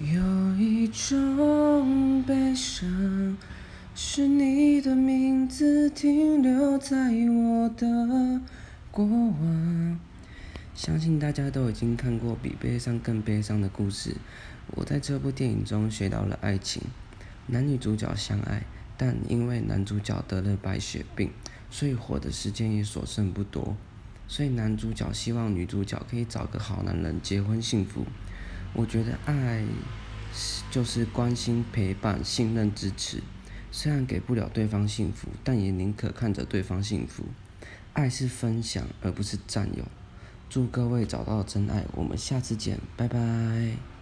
有一种悲伤，是你的名字停留在我的过往。相信大家都已经看过比悲伤更悲伤的故事。我在这部电影中学到了爱情，男女主角相爱，但因为男主角得了白血病，所以活的时间也所剩不多。所以男主角希望女主角可以找个好男人结婚幸福。我觉得爱就是关心、陪伴、信任、支持。虽然给不了对方幸福，但也宁可看着对方幸福。爱是分享，而不是占有。祝各位找到真爱，我们下次见，拜拜。